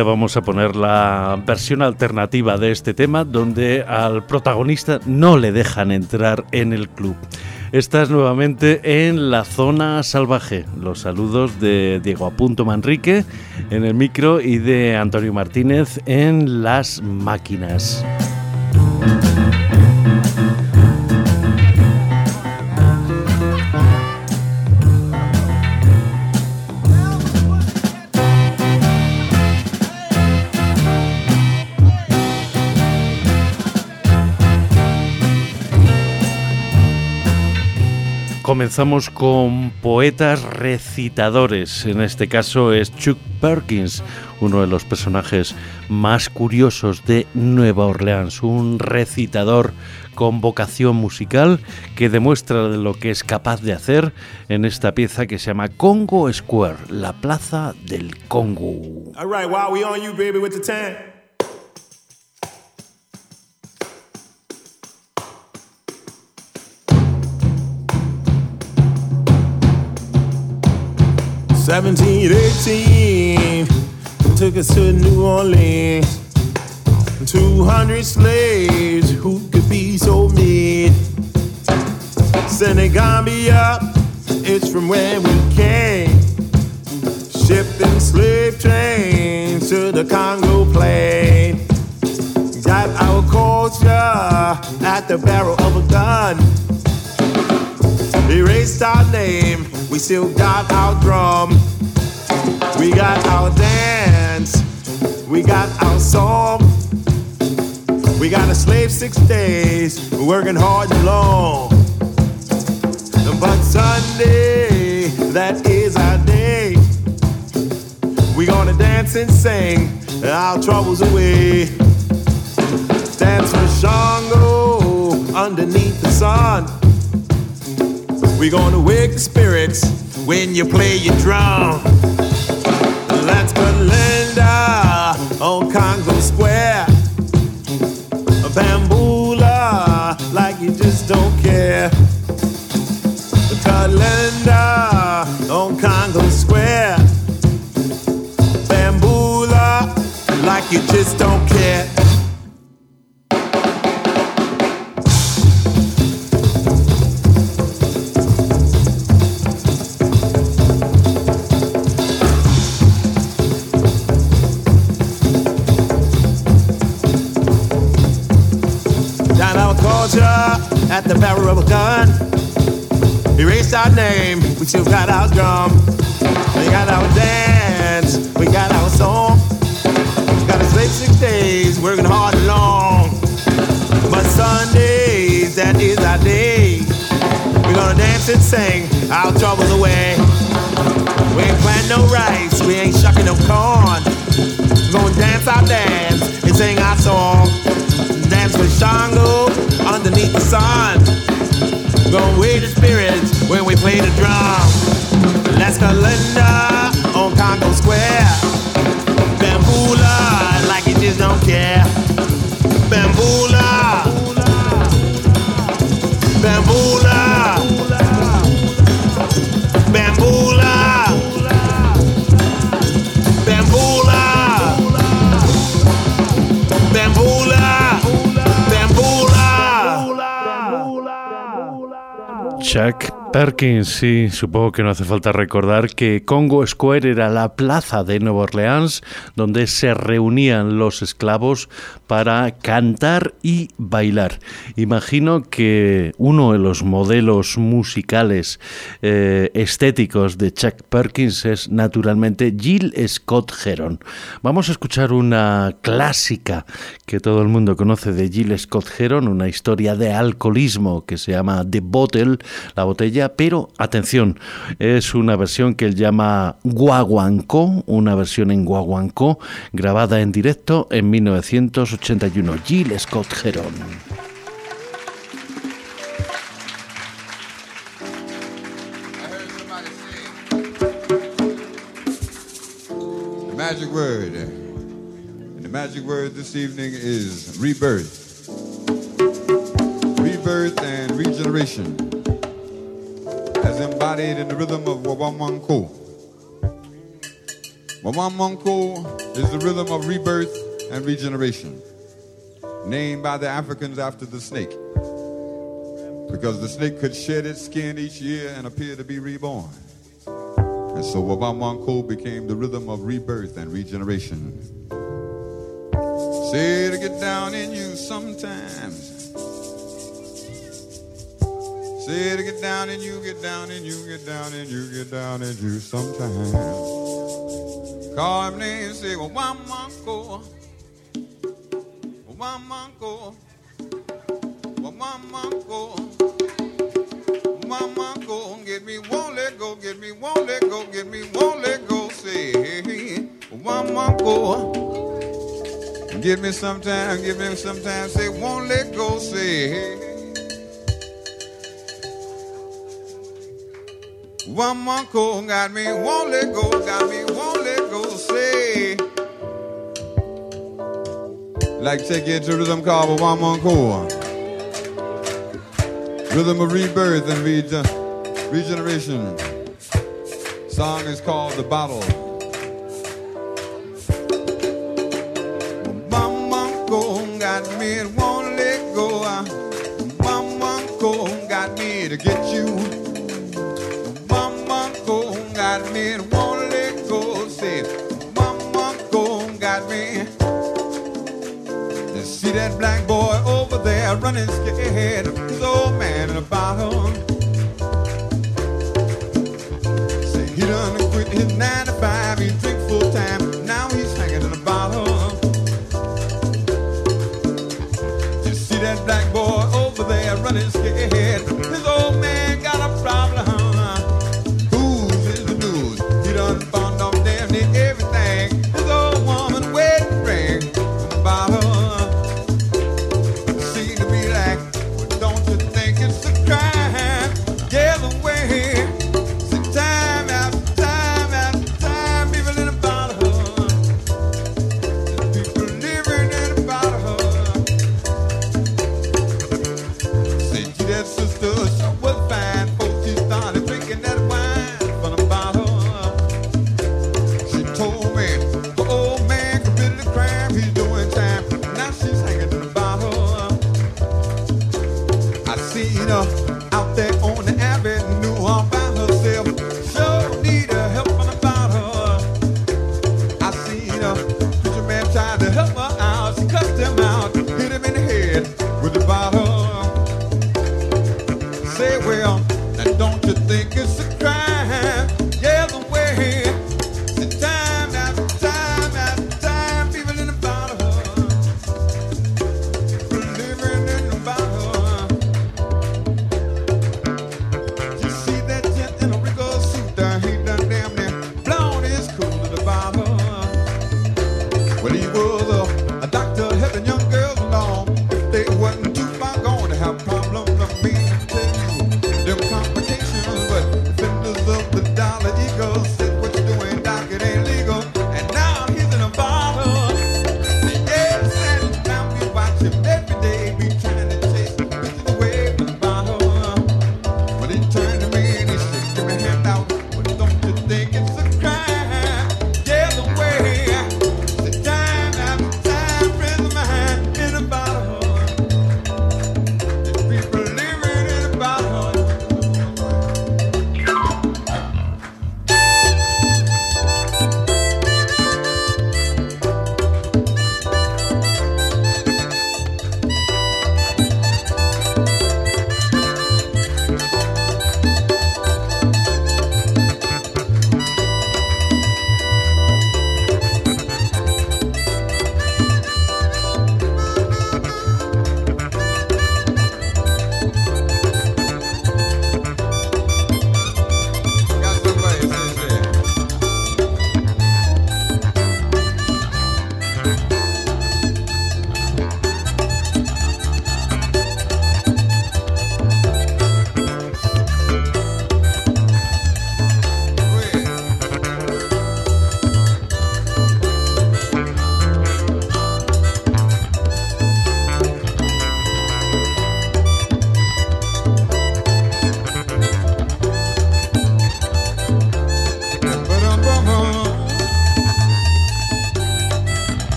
vamos a poner la versión alternativa de este tema donde al protagonista no le dejan entrar en el club. Estás nuevamente en la zona salvaje. Los saludos de Diego Apunto Manrique en el micro y de Antonio Martínez en las máquinas. Comenzamos con poetas recitadores. En este caso es Chuck Perkins, uno de los personajes más curiosos de Nueva Orleans, un recitador con vocación musical que demuestra lo que es capaz de hacer en esta pieza que se llama Congo Square, la plaza del Congo. 1718 took us to New Orleans. 200 slaves who could be so mean. Senegambia, it's from where we came. In slave trains to the Congo plain. Got our culture at the barrel of a gun. We erased our name we still got our drum, we got our dance, we got our song. We got a slave six days, working hard and long. But Sunday, that is our day. We gonna dance and sing our troubles away. Dance for Shango underneath the sun. We gonna wake the spirits when you play your drum. That's Belinda on Congo Square. A bamboola like you just don't care. Kalinda on Congo Square. Bamboola like you just don't care. At the barrel of a gun. Erased our name, we still got our drum. We got our dance, we got our song. We Got a slave six days, working hard and long. But Sundays, that is our day. We're gonna dance and sing our troubles away. We ain't planting no rice, we ain't shucking no corn. We're gonna dance our dance and sing our song. Dance with Shango underneath the sun. Gonna the spirits when we play the drum. Let's Linda on Congo Square. Bamboola like you just don't care. Chuck Perkins, sí, supongo que no hace falta recordar que Congo Square era la plaza de Nueva Orleans donde se reunían los esclavos para cantar y bailar. Imagino que uno de los modelos musicales eh, estéticos de Chuck Perkins es naturalmente Jill Scott Heron. Vamos a escuchar una clásica que todo el mundo conoce de Jill Scott Heron, una historia de alcoholismo que se llama The Bottle, la botella pero atención, es una versión que él llama Guaguancó, una versión en Guaguancó, grabada en directo en 1981. Jill Scott Heron. magic word. Eh? And the magic word this evening is rebirth. Rebirth and regeneration. as embodied in the rhythm of Wawamanko. Wawamanko is the rhythm of rebirth and regeneration, named by the Africans after the snake, because the snake could shed its skin each year and appear to be reborn. And so Wabamanko became the rhythm of rebirth and regeneration. Say to get down in you sometimes. Say to get down in you, get down in you, get down in you, get down in you sometimes. Call him name say, Wabamanko. Wabamanko. Mama, go get me, won't let go, get me, won't let go, get me, won't let go. Say, go. Give me some time, give me some time. Say, won't let go. Say, go, got me, won't let go, got me, won't let go. Say, like take it to rhythm called go. Rhythm of rebirth and rege- regeneration. Song is called The Bottle. Black boy over there running scared.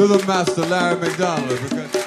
Rhythm Master Larry McDonald.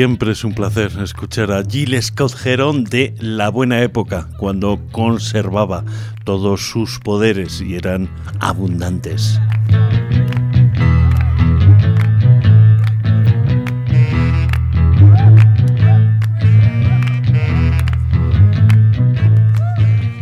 Siempre es un placer escuchar a Gilles Scott Heron de la buena época, cuando conservaba todos sus poderes y eran abundantes.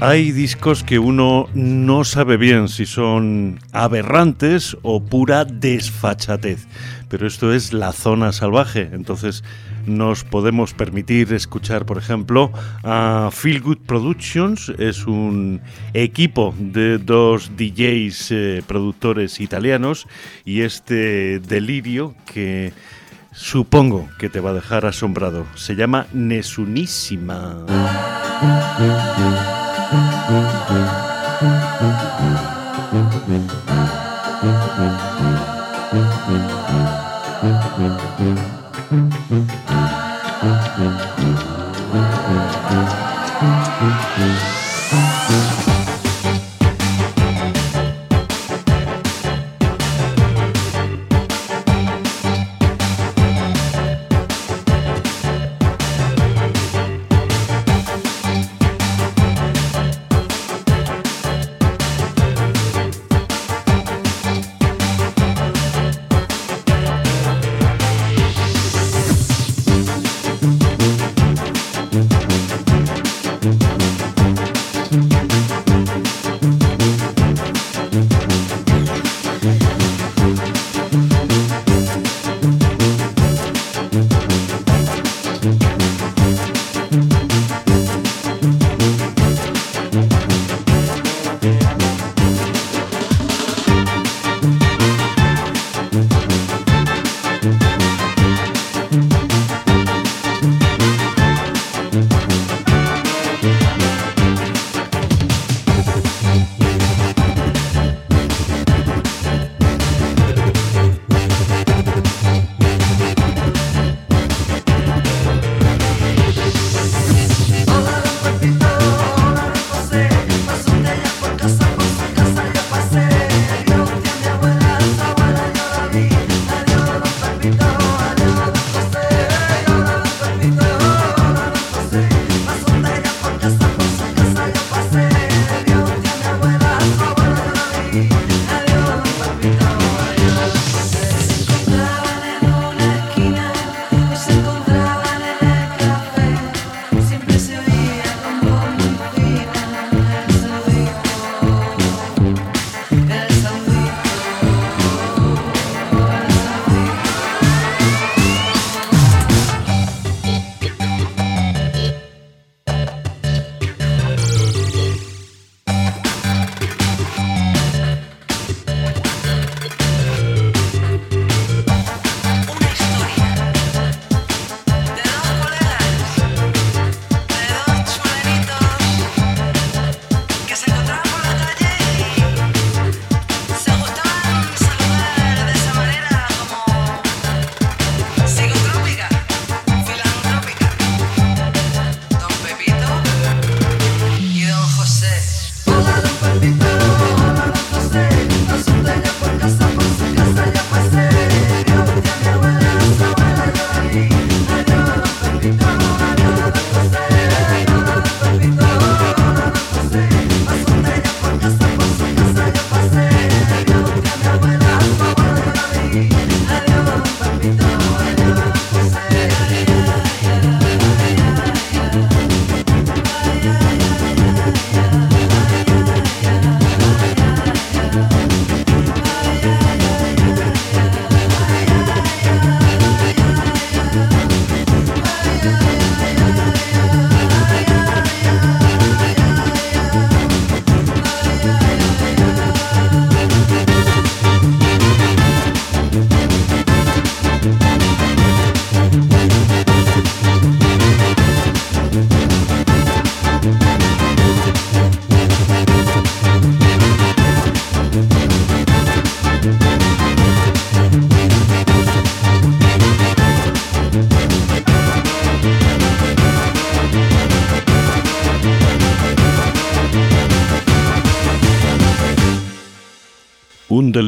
Hay discos que uno no sabe bien si son aberrantes o pura desfachatez, pero esto es la zona salvaje, entonces nos podemos permitir escuchar, por ejemplo, a Feel Good Productions, es un equipo de dos DJs eh, productores italianos y este delirio que supongo que te va a dejar asombrado. Se llama Nesunísima.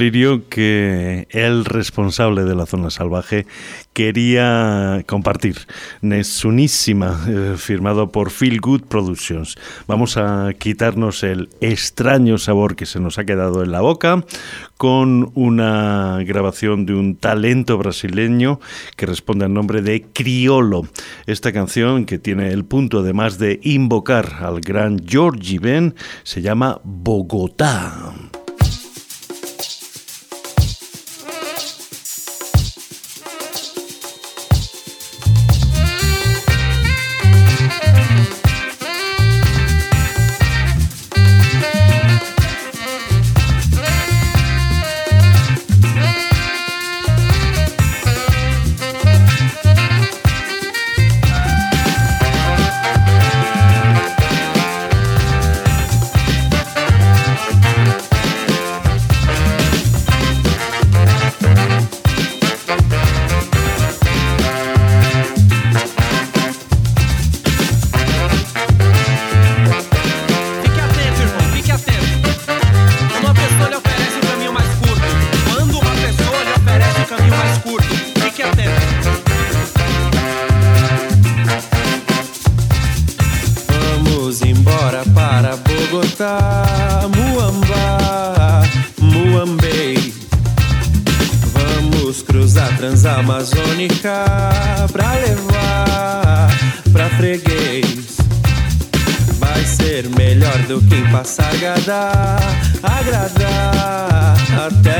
delirio que el responsable de la zona salvaje quería compartir. Nesunísima, eh, firmado por Feel Good Productions. Vamos a quitarnos el extraño sabor que se nos ha quedado en la boca con una grabación de un talento brasileño que responde al nombre de Criolo. Esta canción, que tiene el punto además de invocar al gran Georgie Ben, se llama Bogotá.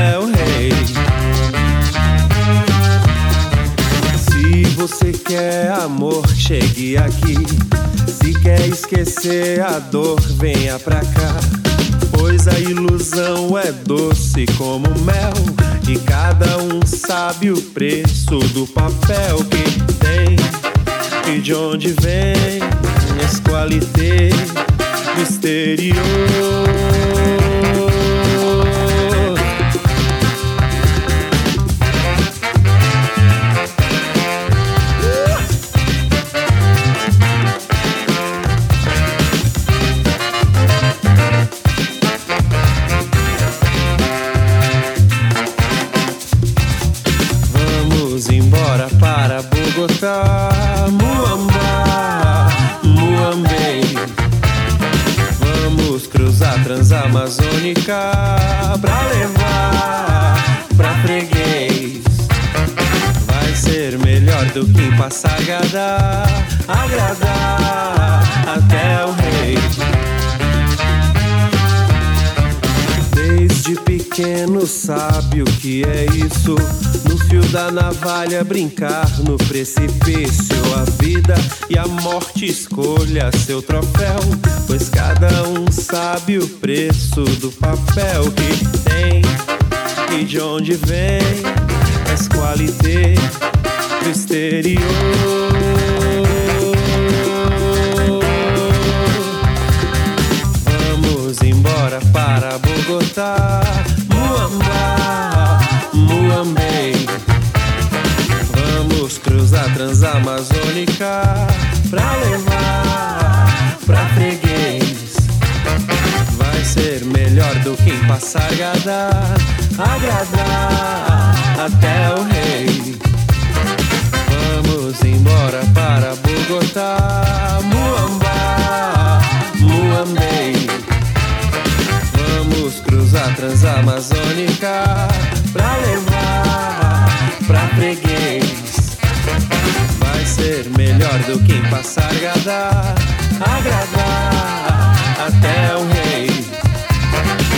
é o rei. Se você quer amor, chegue aqui. Se quer esquecer a dor, venha pra cá. Pois a ilusão é doce como mel. E cada um sabe o preço do papel que tem e de onde vem. Esqualité misterioso. Navalha brincar no precipício. A vida e a morte escolha seu troféu. Pois cada um sabe o preço do papel que tem e de onde vem. As qualité do exterior. Transamazônica pra levar pra freguês. Vai ser melhor do que em Passargada, agradar até o rei. Vamos embora para Bogotá, Muamba, Muambei. Vamos cruzar transamazônica pra levar pra freguês ser melhor do que em Passargada, agradar até o rei.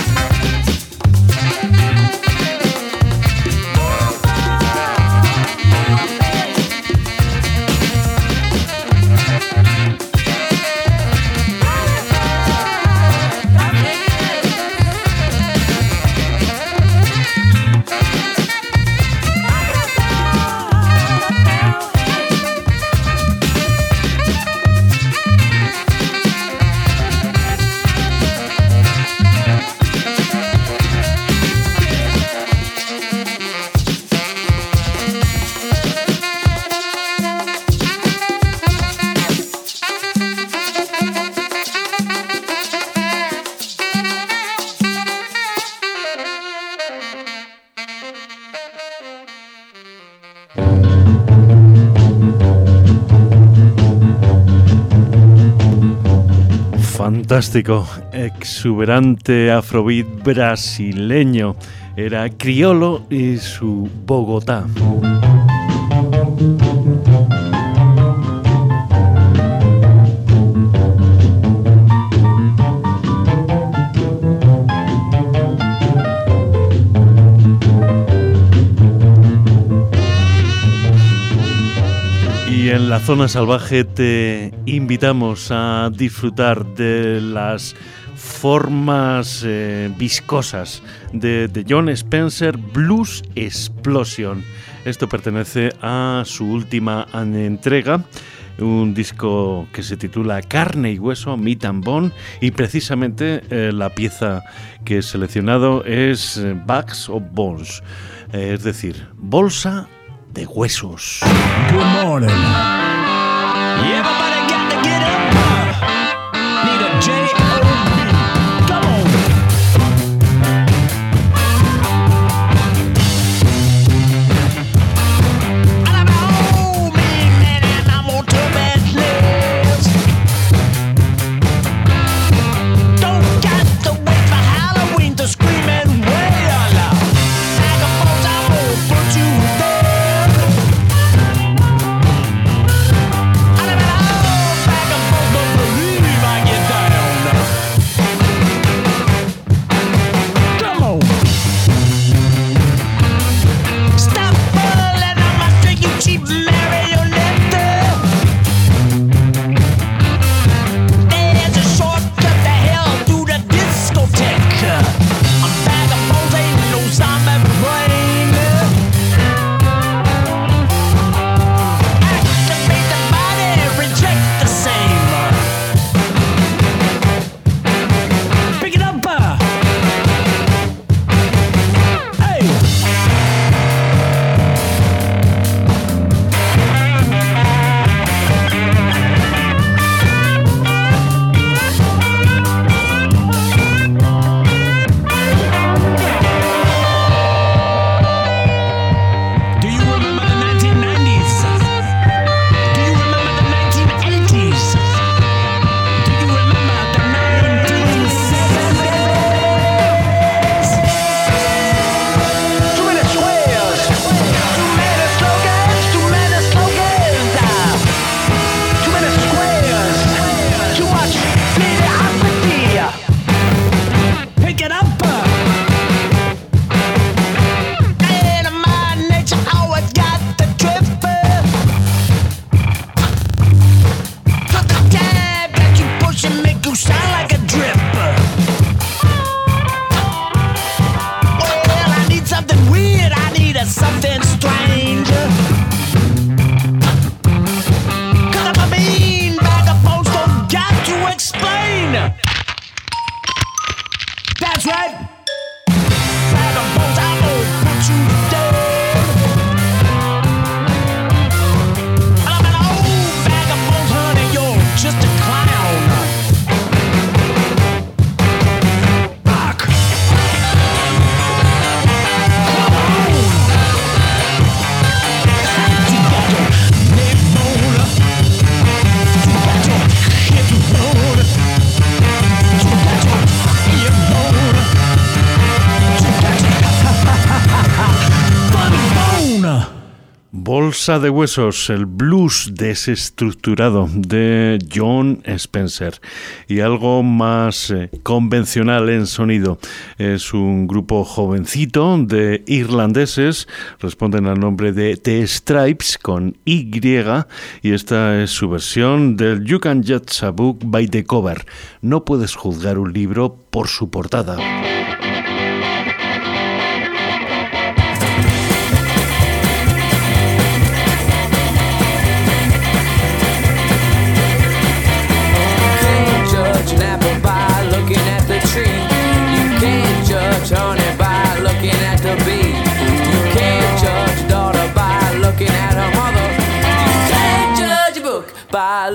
fantástico, exuberante afrobeat brasileño. Era criolo y su Bogotá. Zona Salvaje te invitamos a disfrutar de las formas eh, viscosas de, de, John Spencer Blues Explosion. Esto pertenece a su última entrega, un disco que se titula Carne y Hueso, Meat and Bone, y precisamente eh, la pieza que he seleccionado es eh, Bags of Bones, es decir, bolsa de huesos. Yeah, Bolsa de Huesos, el blues desestructurado de John Spencer. Y algo más eh, convencional en sonido. Es un grupo jovencito de irlandeses, responden al nombre de The Stripes con Y, y esta es su versión del You Can Judge a Book by the Cover. No puedes juzgar un libro por su portada.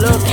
look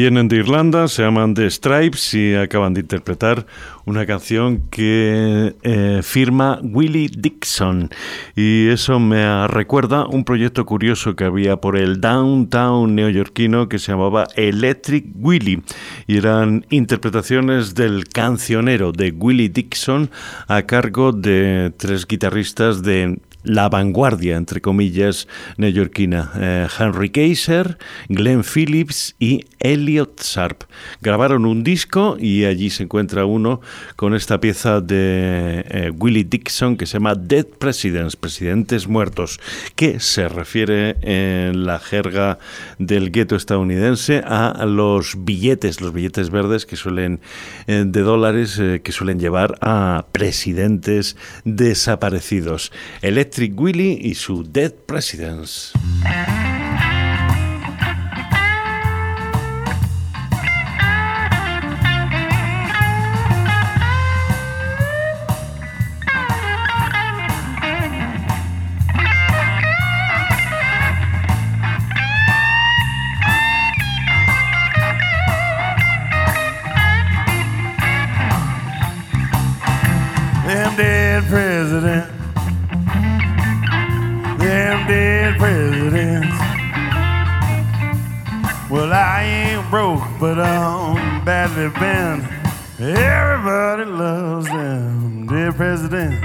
Vienen de Irlanda, se llaman The Stripes y acaban de interpretar una canción que eh, firma Willie Dixon. Y eso me recuerda un proyecto curioso que había por el downtown neoyorquino que se llamaba Electric Willie. Y eran interpretaciones del cancionero de Willie Dixon a cargo de tres guitarristas de la vanguardia, entre comillas, neoyorquina. Eh, Henry Kaiser, Glenn Phillips y Elliot Sharp. Grabaron un disco y allí se encuentra uno con esta pieza de eh, Willie Dixon que se llama Dead Presidents, Presidentes Muertos, que se refiere en la jerga del gueto estadounidense a los billetes, los billetes verdes que suelen, eh, de dólares, que suelen llevar a presidentes desaparecidos. Electric Willie y su Dead Presidents. I ain't broke, but I'm badly bent. Everybody loves them dear president.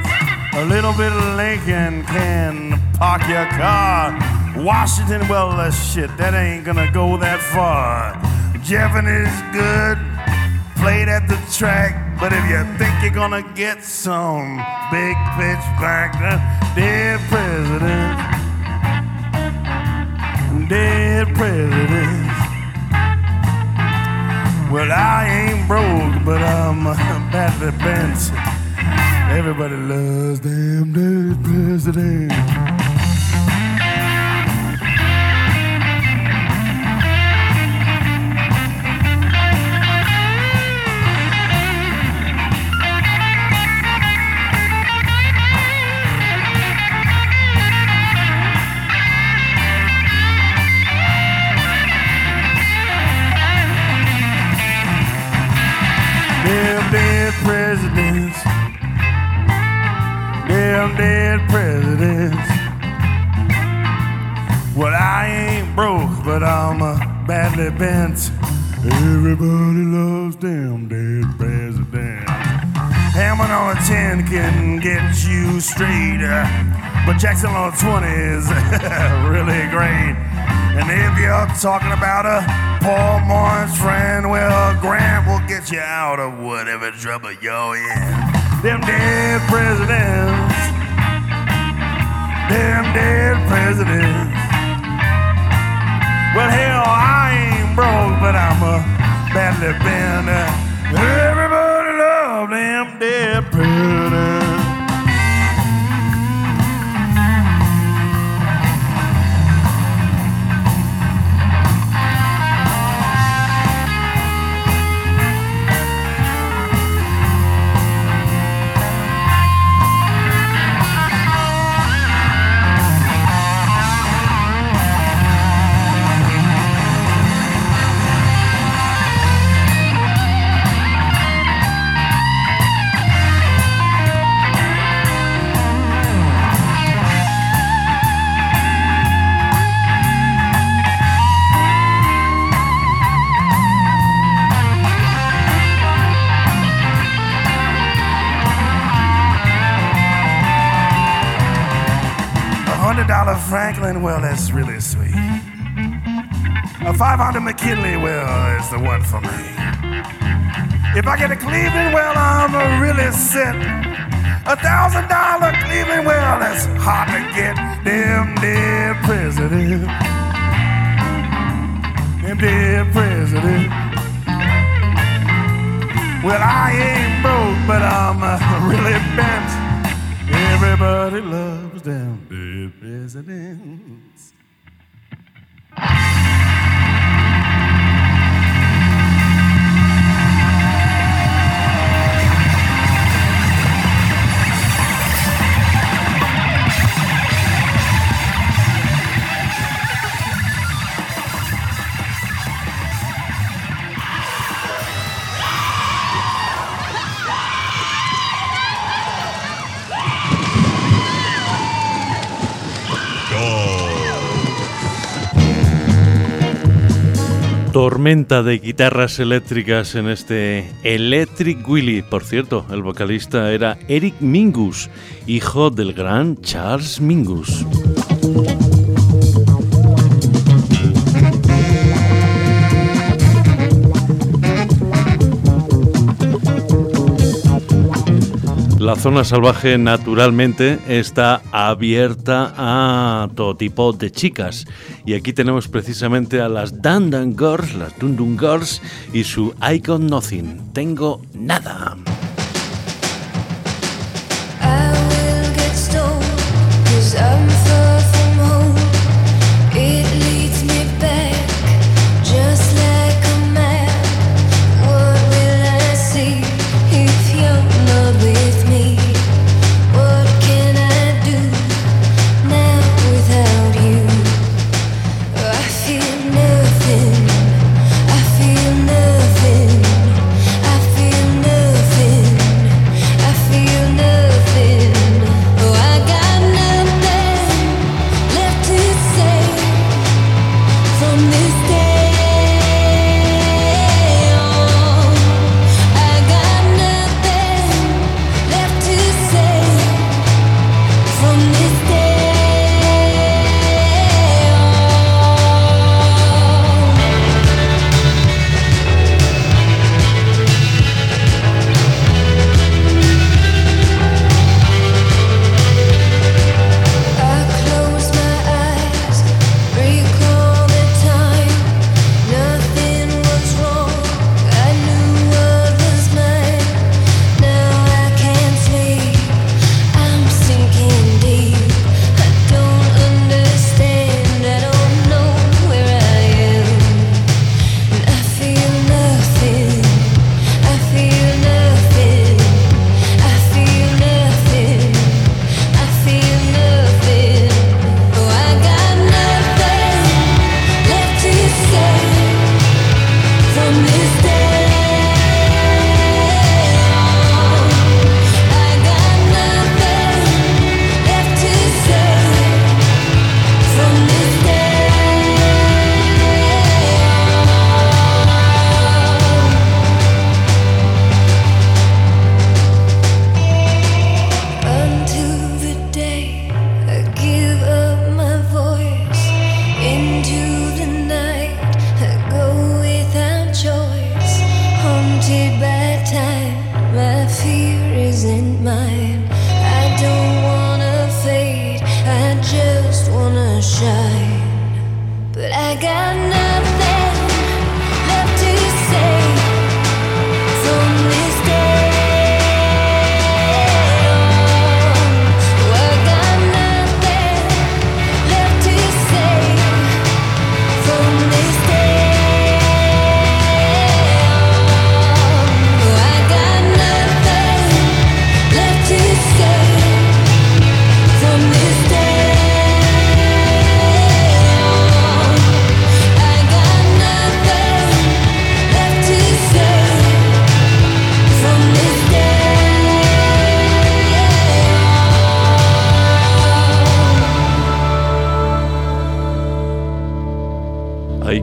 A little bit of Lincoln can park your car. Washington, well, that shit, that ain't gonna go that far. Jefferson is good, played at the track. But if you think you're gonna get some big pitch back, uh, dead president, dear president. Well, I ain't broke, but I'm badly bent. Everybody loves them dead president. Dead presidents. Well, I ain't broke, but I'm uh, badly bent. Everybody loves them dead presidents. Hammond on a 10 can get you straight, uh, but Jackson on a 20 is really great. And if you're talking about a Paul Morris friend, well, Grant will get you out of whatever trouble you're in. Them dead presidents, them dead presidents. Well, hell, I ain't broke, but I'm a badly bent. Everybody love them dead presidents. Franklin, well, that's really sweet. A 500 McKinley, well, is the one for me. If I get a Cleveland, well, I'm really set. A thousand dollar Cleveland, well, that's hard to get. Them dear president. Them dear president. Well, I ain't broke, but I'm really bent. Everybody loves them presidents. tormenta de guitarras eléctricas en este Electric Willy. Por cierto, el vocalista era Eric Mingus, hijo del gran Charles Mingus. La zona salvaje naturalmente está abierta a todo tipo de chicas y aquí tenemos precisamente a las Dandan Girls, las Dundun Girls y su Icon Nothing, tengo nada.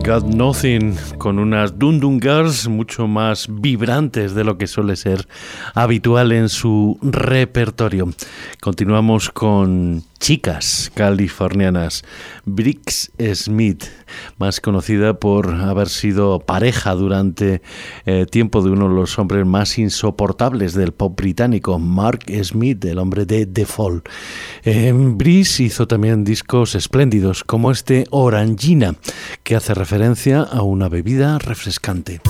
got nothing. Con unas Dundun Girls mucho más vibrantes de lo que suele ser habitual en su repertorio. Continuamos con chicas californianas. Briggs Smith, más conocida por haber sido pareja durante eh, tiempo de uno de los hombres más insoportables del pop británico, Mark Smith, el hombre de The Fall. Eh, Briggs hizo también discos espléndidos como este Orangina, que hace referencia a una bebida refrescante.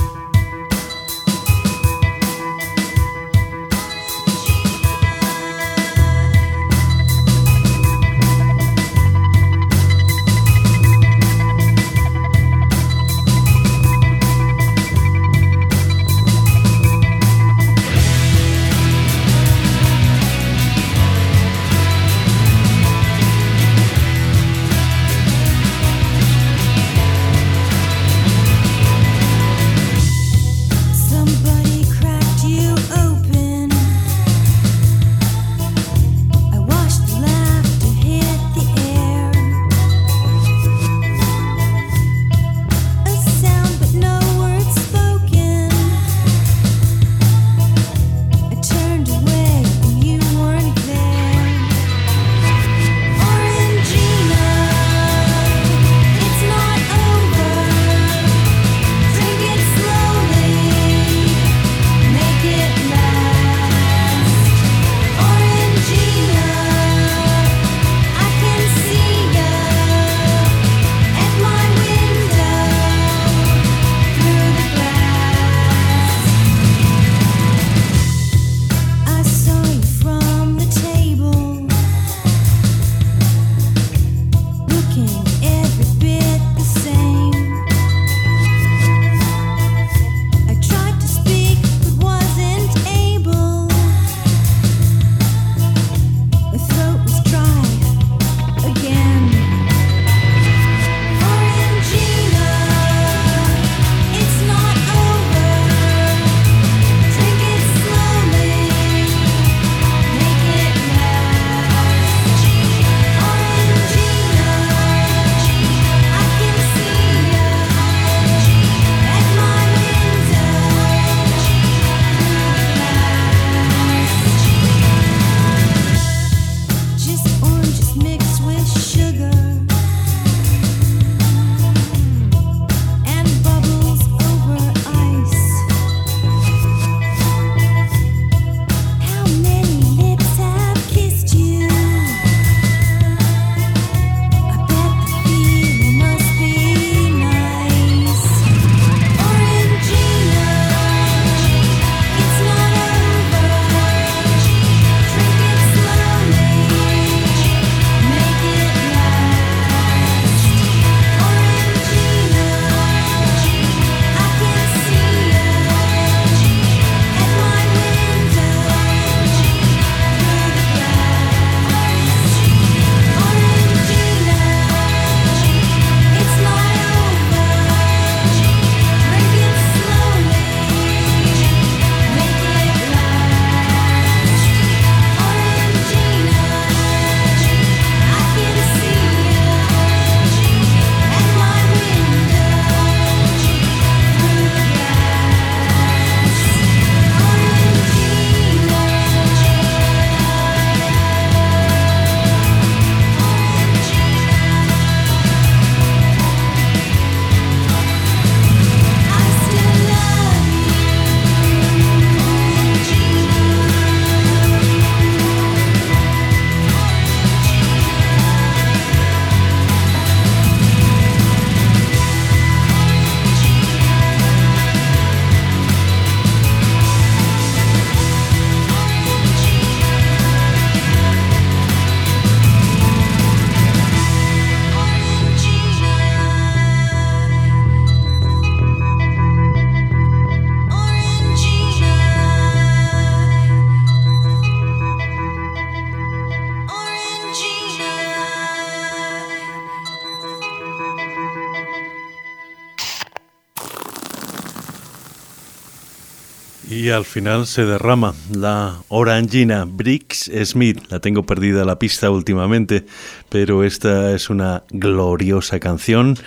Al final se derrama la orangina Briggs Smith. La tengo perdida la pista últimamente, pero esta es una gloriosa canción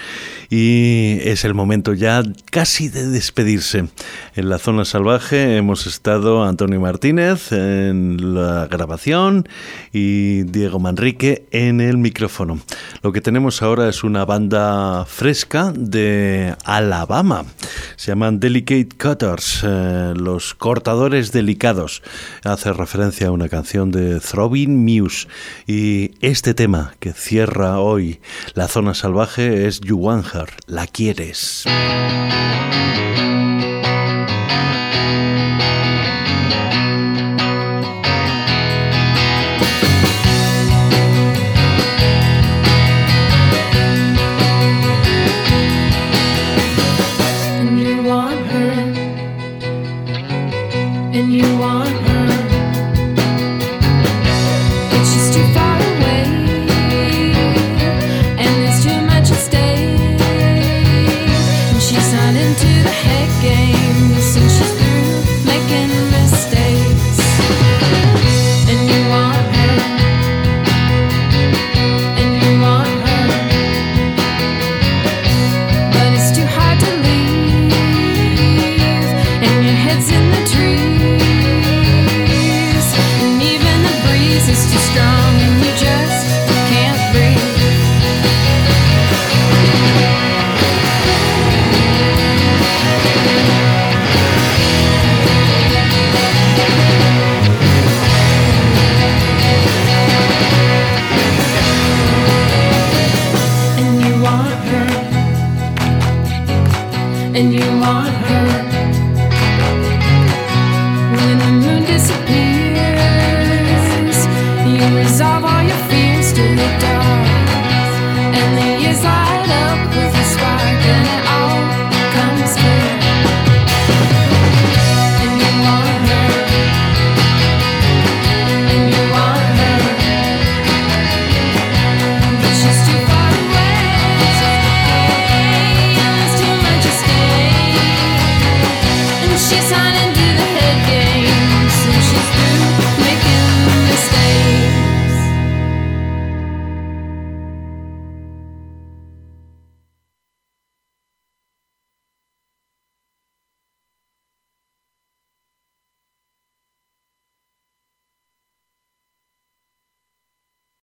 y es el momento ya casi de despedirse. En la zona salvaje hemos estado Antonio Martínez en la grabación y Diego Manrique en el micrófono. Lo que tenemos ahora es una banda fresca de Alabama. Se llaman Delicate Cutters, eh, los cortadores delicados. Hace referencia a una canción de Throbbing Muse. Y este tema que cierra hoy la zona salvaje es Want La quieres.